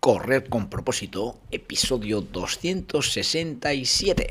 Correr con propósito, episodio 267.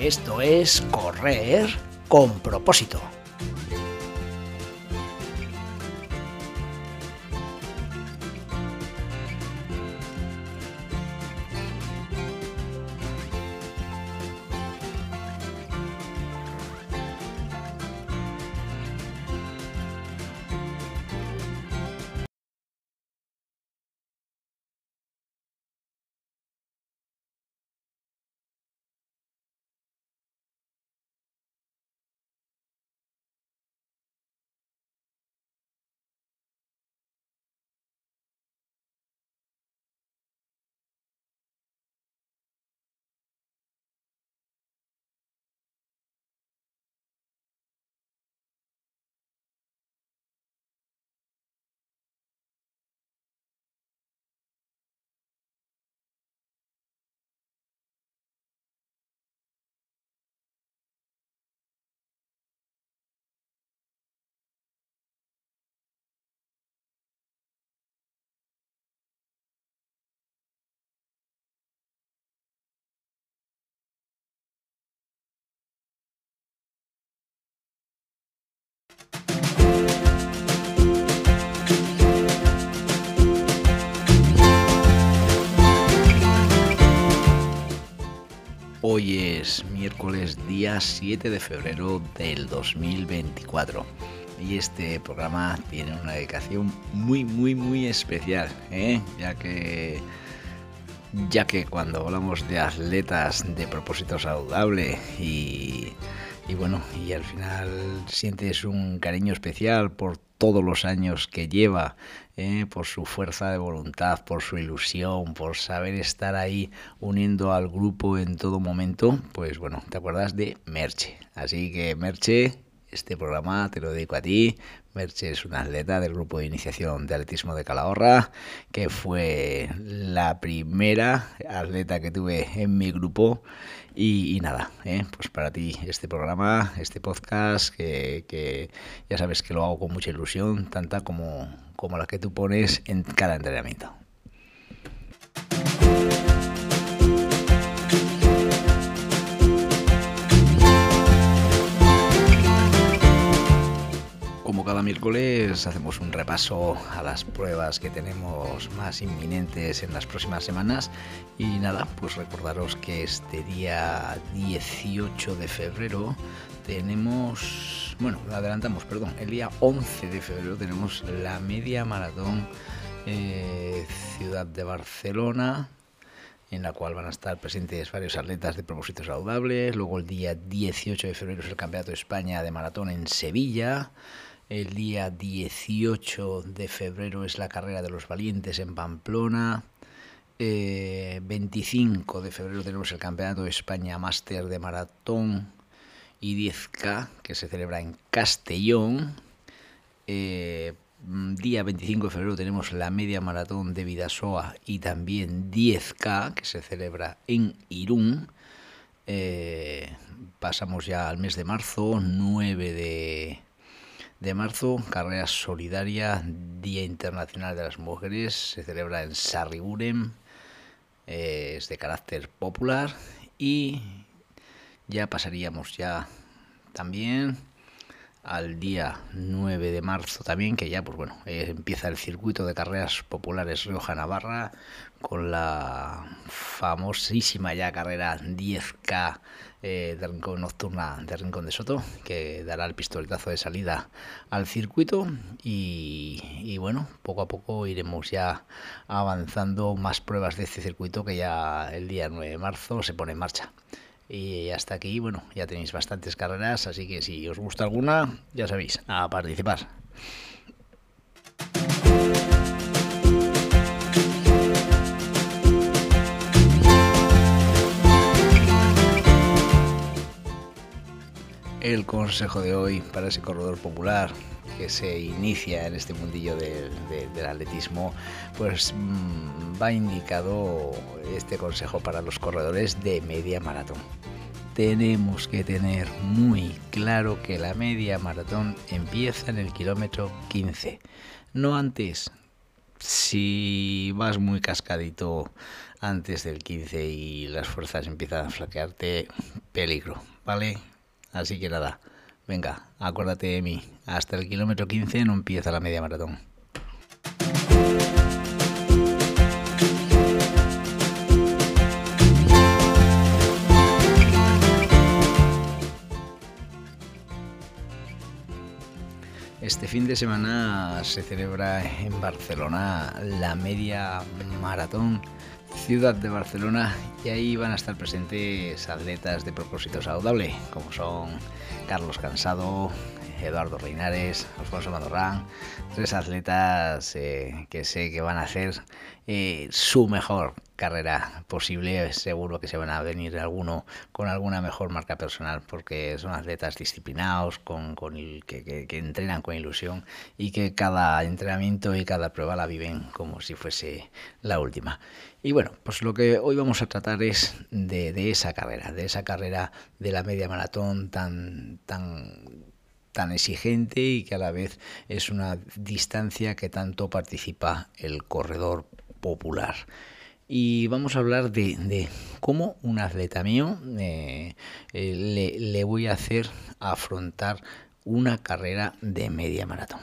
esto es correr con propósito. Hoy es miércoles día 7 de febrero del 2024 y este programa tiene una dedicación muy muy muy especial, ¿eh? ya que ya que cuando hablamos de atletas de propósito saludable y, y bueno, y al final sientes un cariño especial por todos los años que lleva, ¿eh? por su fuerza de voluntad, por su ilusión, por saber estar ahí uniendo al grupo en todo momento, pues bueno, te acuerdas de Merche. Así que Merche, este programa te lo dedico a ti. Merche es una atleta del grupo de iniciación de atletismo de Calahorra, que fue la primera atleta que tuve en mi grupo. Y, y nada, ¿eh? pues para ti este programa, este podcast, que, que, ya sabes que lo hago con mucha ilusión, tanta como, como la que tú pones en cada entrenamiento. Cada miércoles hacemos un repaso a las pruebas que tenemos más inminentes en las próximas semanas y nada, pues recordaros que este día 18 de febrero tenemos, bueno, adelantamos, perdón, el día 11 de febrero tenemos la media maratón eh, Ciudad de Barcelona, en la cual van a estar presentes varios atletas de propósitos saludables. Luego el día 18 de febrero es el Campeonato de España de Maratón en Sevilla. El día 18 de febrero es la carrera de los valientes en Pamplona. Eh, 25 de febrero tenemos el Campeonato de España Máster de Maratón y 10K que se celebra en Castellón. Eh, día 25 de febrero tenemos la media maratón de Vidasoa y también 10K que se celebra en Irún. Eh, pasamos ya al mes de marzo, 9 de, de marzo, carrera solidaria, Día Internacional de las Mujeres, se celebra en Sarriguren, eh, es de carácter popular y ya pasaríamos ya también al día 9 de marzo también, que ya pues bueno, eh, empieza el circuito de carreras populares Rioja Navarra con la famosísima ya carrera 10K eh, de Rincón Nocturna de Rincón de Soto, que dará el pistoletazo de salida al circuito y, y bueno, poco a poco iremos ya avanzando más pruebas de este circuito que ya el día 9 de marzo se pone en marcha. Y hasta aquí, bueno, ya tenéis bastantes carreras, así que si os gusta alguna, ya sabéis, a participar. El consejo de hoy para ese corredor popular que se inicia en este mundillo del atletismo, pues mm, va indicado este consejo para los corredores de media maratón. Tenemos que tener muy claro que la media maratón empieza en el kilómetro 15, no antes. Si vas muy cascadito antes del 15 y las fuerzas empiezan a flaquearte, peligro, ¿vale? Así que nada, Venga, acuérdate de mí. Hasta el kilómetro 15 no empieza la media maratón. Este fin de semana se celebra en Barcelona la media maratón ciudad de Barcelona y ahí van a estar presentes atletas de propósito saludable como son Carlos Cansado, Eduardo Reinares, Alfonso Madorrán, tres atletas eh, que sé que van a hacer eh, su mejor carrera posible. Seguro que se van a venir alguno con alguna mejor marca personal porque son atletas disciplinados, con, que, que, entrenan con ilusión y que cada entrenamiento y cada prueba la viven como si fuese la última. Y bueno, pues lo que hoy vamos a tratar es de, de esa carrera, de esa carrera de la media maratón tan, tan tan exigente y que a la vez es una distancia que tanto participa el corredor popular. Y vamos a hablar de, cómo un atleta mío eh, eh, le, voy a hacer afrontar una carrera de media maratón.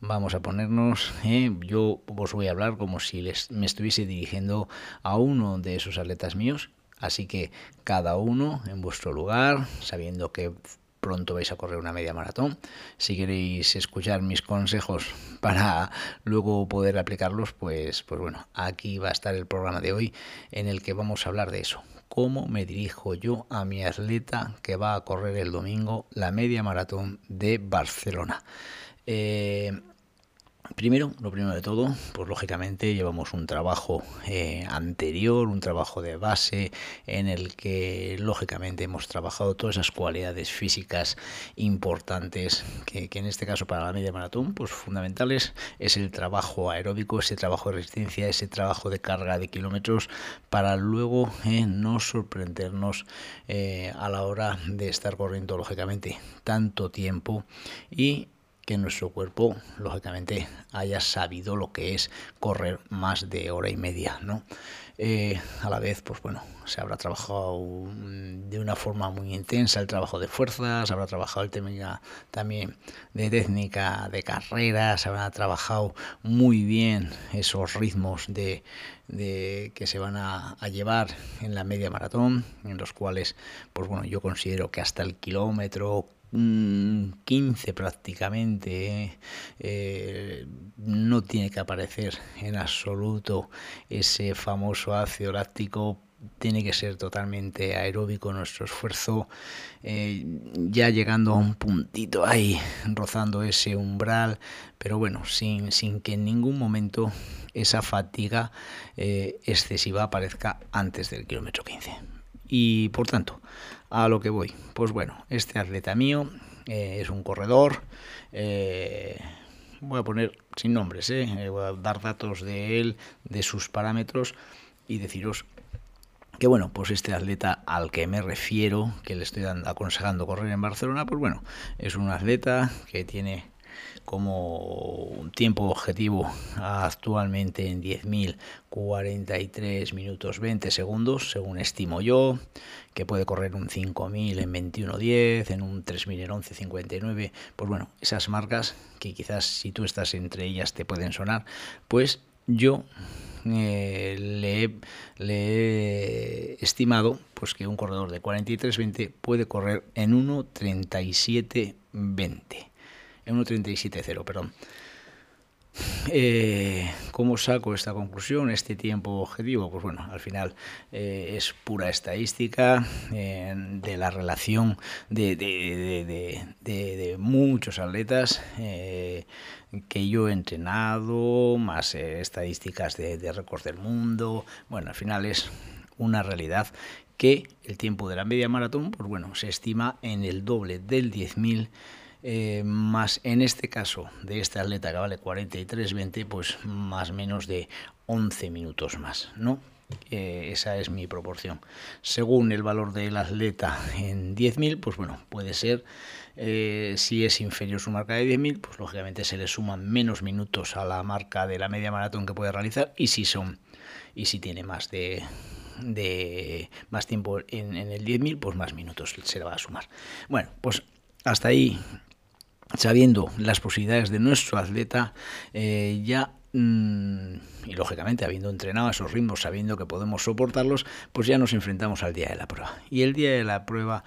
Vamos a ponernos, eh, yo os voy a hablar como si les, me estuviese dirigiendo a uno de esos atletas míos, así que cada uno en vuestro lugar, sabiendo que pronto vais a correr una media maratón. Si queréis escuchar mis consejos para luego poder aplicarlos, pues, pues bueno, aquí va a estar el programa de hoy en el que vamos a hablar de eso. ¿Cómo me dirijo yo a mi atleta que va a correr el domingo la media maratón de Barcelona? Eh, Primero, lo primero de todo, pues lógicamente llevamos un trabajo eh, anterior, un trabajo de base en el que lógicamente hemos trabajado todas esas cualidades físicas importantes que, en este caso para la media maratón, pues fundamentales es el trabajo aeróbico, ese trabajo de resistencia, ese trabajo de carga de kilómetros para luego eh, no sorprendernos eh, a la hora de estar corriendo lógicamente tanto tiempo y que nuestro cuerpo, lógicamente, haya sabido lo que es correr más de hora y media, ¿no? Eh, a la vez, pues bueno, se habrá trabajado de una forma muy intensa el trabajo de fuerzas, habrá trabajado el tema también de técnica de carrera, se habrá trabajado muy bien esos ritmos de, que se van a, a, llevar en la media maratón, en los cuales, pues bueno, yo considero que hasta el kilómetro 15 prácticamente, eh, no tiene que aparecer en absoluto ese famoso ácido láctico tiene que ser totalmente aeróbico nuestro esfuerzo, eh, ya llegando a un puntito ahí, rozando ese umbral, pero bueno, sin, sin que en ningún momento esa fatiga eh, excesiva aparezca antes del kilómetro 15. Y por tanto, a lo que voy. Pues bueno, este atleta mío eh, es un corredor. Eh, voy a poner sin nombres, eh, voy a dar datos de él, de sus parámetros y deciros que bueno, pues este atleta al que me refiero, que le estoy aconsejando correr en Barcelona, pues bueno, es un atleta que tiene como tiempo objetivo actualmente en 10.043 minutos 20 segundos, según estimo yo, que puede correr un 5.000 en 21.10, en un 3.000 en 11.59, pues bueno, esas marcas que quizás si tú estás entre ellas te pueden sonar, pues yo eh, le, le, he estimado pues que un corredor de 43.20 puede correr en 1.37.20 en 1.37.0, perdón. eh, ¿Cómo saco esta conclusión, este tiempo objetivo? Pues bueno, al final eh, es pura estadística eh, de la relación de, de muchos atletas que yo he entrenado, más estadísticas de, récord del mundo. Bueno, al final es una realidad que el tiempo de la media maratón, pues bueno, se estima en el doble del 10.000 eh, más en este caso de este atleta que vale 43.20, pues más menos de 11 minutos más, ¿no? Eh, esa es mi proporción. Según el valor del atleta en 10.000, pues bueno, puede ser, eh, si es inferior su marca de 10.000, pues lógicamente se le suman menos minutos a la marca de la media maratón que puede realizar y si son y si tiene más de, de más tiempo en, en el 10.000, pues más minutos se le va a sumar. Bueno, pues hasta ahí sabiendo las posibilidades de nuestro atleta, eh, ya mm, y lógicamente habiendo entrenado a esos ritmos, sabiendo que podemos soportarlos, pues ya nos enfrentamos al día de la prueba. Y el día de la prueba,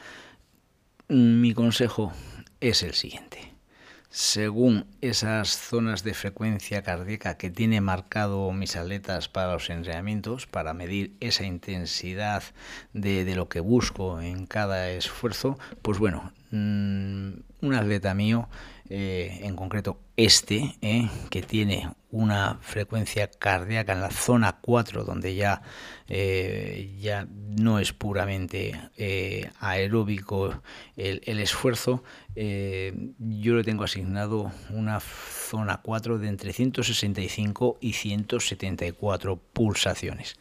mm, mi consejo es el siguiente según esas zonas de frecuencia cardíaca que tiene marcado mis atletas para los entrenamientos, para medir esa intensidad de, lo que busco en cada esfuerzo, pues bueno, mm, un atleta mío eh, en concreto este, eh, que tiene una frecuencia cardíaca en la zona 4, donde ya, eh, ya no es puramente aeróbico el, el esfuerzo, yo le tengo asignado una zona 4 de entre 165 y 174 pulsaciones.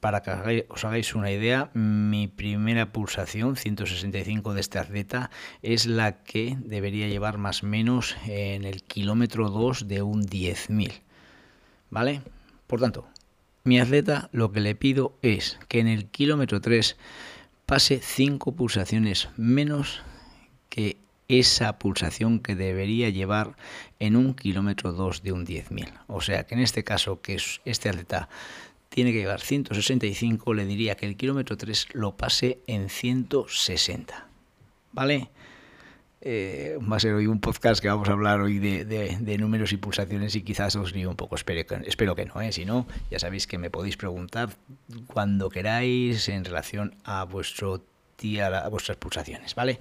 Para que os hagáis una idea, mi primera pulsación, 165 de este atleta, es la que debería llevar más o menos en el kilómetro 2 de un 10.000. ¿Vale? Por tanto, mi atleta lo que le pido es que en el kilómetro 3 pase 5 pulsaciones menos que esa pulsación que debería llevar en un kilómetro 2 de un 10.000. O sea que en este caso, que este atleta tiene que llevar 165, le diría que el kilómetro 3 lo pase en 160. ¿Vale? Eh, va a ser hoy un podcast que vamos a hablar hoy de, números y pulsaciones y quizás os río un poco, espero que, no, ¿eh? si no, ya sabéis que me podéis preguntar cuando queráis en relación a vuestro a vuestras pulsaciones, ¿vale?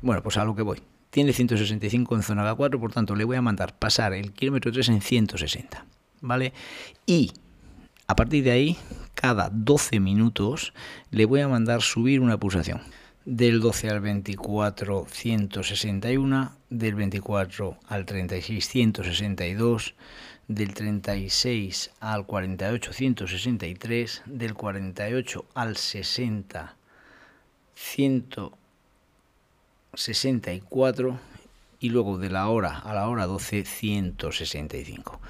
Bueno, pues a lo que voy. Tiene 165 en zona K4, por tanto le voy a mandar pasar el kilómetro 3 en 160, ¿vale? Y a partir de ahí, cada 12 minutos le voy a mandar subir una pulsación. Del 12 al 24, 161, del 24 al 36, 162, del 36 al 48, 163, del 48 al 60, 164 y luego de la hora a la hora 12, 165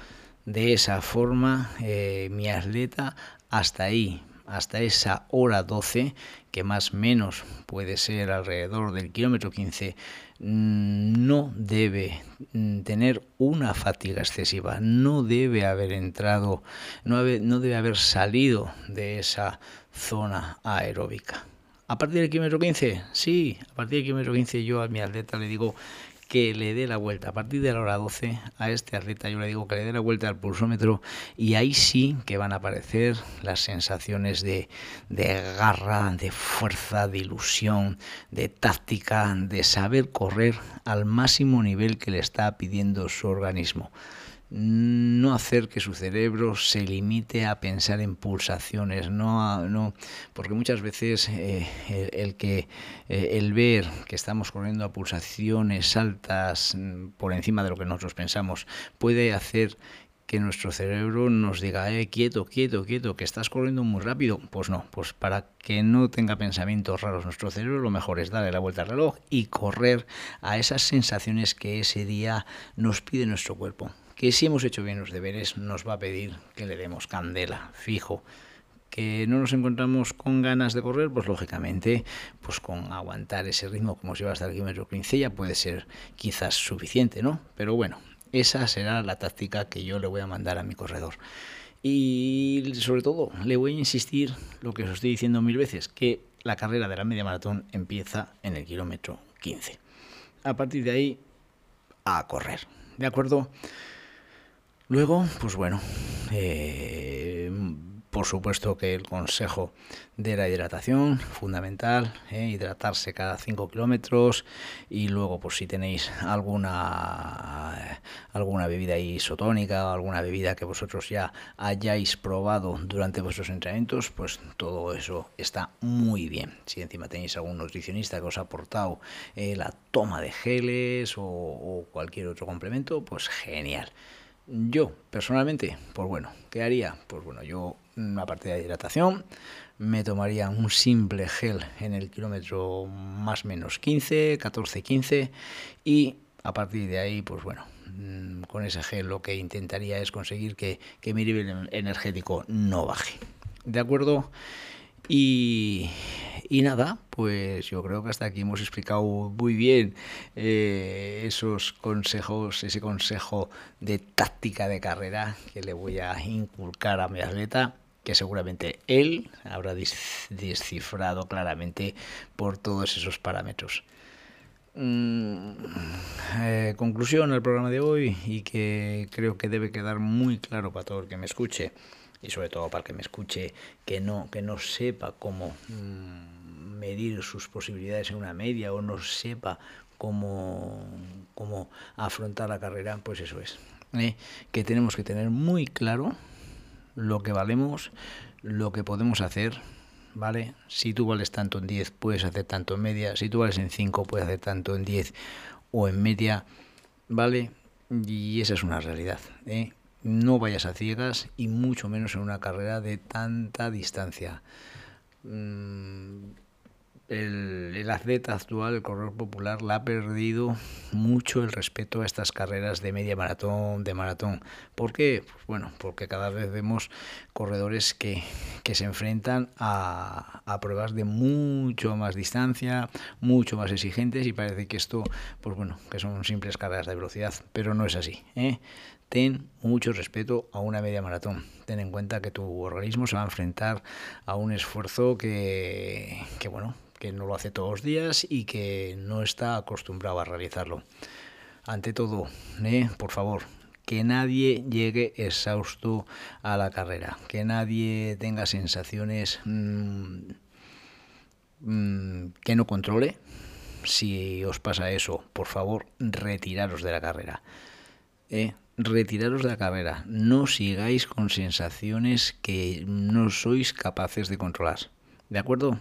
de esa forma eh, mi atleta hasta ahí, hasta esa hora 12, que más o menos puede ser alrededor del kilómetro 15, mm, no debe mm, tener una fatiga excesiva, no debe haber entrado, no, no debe haber salido de esa zona aeróbica. A partir del kilómetro 15, sí, a partir del kilómetro 15 yo a mi atleta le digo que le dé la vuelta. A partir de la hora 12 a este atleta yo le digo que le dé la vuelta al pulsómetro y ahí sí que van a aparecer las sensaciones de, de garra, de fuerza, de ilusión, de táctica, de saber correr al máximo nivel que le está pidiendo su organismo no hacer que su cerebro se limite a pensar en pulsaciones, no, no porque muchas veces eh, el, que eh, el ver que estamos corriendo a pulsaciones altas mm, por encima de lo que nosotros pensamos puede hacer que nuestro cerebro nos diga, eh, quieto, quieto, quieto, que estás corriendo muy rápido. Pues no, pues para que no tenga pensamientos raros nuestro cerebro, lo mejor es darle la vuelta al reloj y correr a esas sensaciones que ese día nos pide nuestro cuerpo que si hemos hecho bien los deberes nos va a pedir que le demos candela, fijo. Que no nos encontramos con ganas de correr, pues lógicamente, pues con aguantar ese ritmo como si va hasta el kilómetro 15 ya puede ser quizás suficiente, ¿no? Pero bueno, esa será la táctica que yo le voy a mandar a mi corredor. Y sobre todo, le voy a insistir lo que os estoy diciendo mil veces, que la carrera de la media maratón empieza en el kilómetro 15. A partir de ahí, a correr. ¿De acuerdo? Luego, pues bueno, eh, por supuesto que el consejo de la hidratación, fundamental, ¿eh? hidratarse cada 5 kilómetros y luego pues si tenéis alguna, alguna bebida isotónica o alguna bebida que vosotros ya hayáis probado durante vuestros entrenamientos, pues todo eso está muy bien. Si encima tenéis algún nutricionista que os ha aportado eh, la toma de geles o, o cualquier otro complemento, pues genial. Yo, personalmente, pues bueno, ¿qué haría? Pues bueno, yo, aparte de hidratación, me tomaría un simple gel en el kilómetro más menos 15, 14, 15 y a partir de ahí, pues bueno, mm, con ese gel lo que intentaría es conseguir que mi nivel energético no baje. ¿De acuerdo? Y, nada, pues yo creo que hasta aquí hemos explicado muy bien eh, esos consejos, ese consejo de táctica de carrera que le voy a inculcar a mi atleta que seguramente él habrá descifrado claramente por todos esos parámetros. Mm, eh, conclusión al programa de hoy y que creo que debe quedar muy claro para todo el que me escuche y sobre todo para que me escuche que no que no sepa cómo mm, medir sus posibilidades en una media o no sepa cómo, cómo afrontar la carrera, pues eso es. ¿eh? Que tenemos que tener muy claro lo que valemos, lo que podemos hacer, ¿vale? Si tú vales tanto en 10, puedes hacer tanto en media. Si tú vales en 5, puedes hacer tanto en 10 o en media, ¿vale? Y esa es una realidad, ¿eh? No vayas a ciegas y mucho menos en una carrera de tanta distancia. Mm, el, atleta actual, el corredor popular, le ha perdido mucho el respeto a estas carreras de media maratón, de maratón. ¿Por qué? Pues bueno, porque cada vez vemos corredores que, se enfrentan a, a, pruebas de mucho más distancia, mucho más exigentes y parece que esto, pues bueno, que son simples carreras de velocidad, pero no es así. ¿eh? Ten mucho respeto a una media maratón. Ten en cuenta que tu organismo se va a enfrentar a un esfuerzo que, bueno, que no lo hace todos los días y que no está acostumbrado a realizarlo. Ante todo, ¿eh? por favor, que nadie llegue exhausto a la carrera, que nadie tenga sensaciones mm, mm, que no controle. Si os pasa eso, por favor, retiraros de la carrera. ¿eh? Retiraros de la carrera. No sigáis con sensaciones que no sois capaces de controlar. ¿De acuerdo?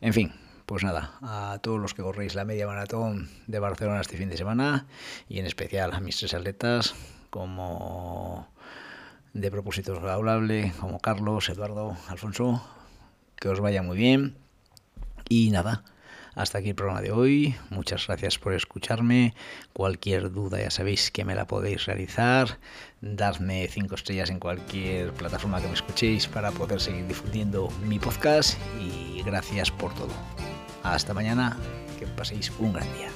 En fin, pues nada, a todos los que corréis la media maratón de Barcelona este fin de semana y en especial a mis tres atletas como de propósitos saludable, como Carlos, Eduardo, Alfonso, que os vaya muy bien y nada. Hasta aquí el programa de hoy. Muchas gracias por escucharme. Cualquier duda ya sabéis que me la podéis realizar. Dadme cinco estrellas en cualquier plataforma que me escuchéis para poder seguir difundiendo mi podcast. Y gracias por todo. Hasta mañana. Que paséis un gran día.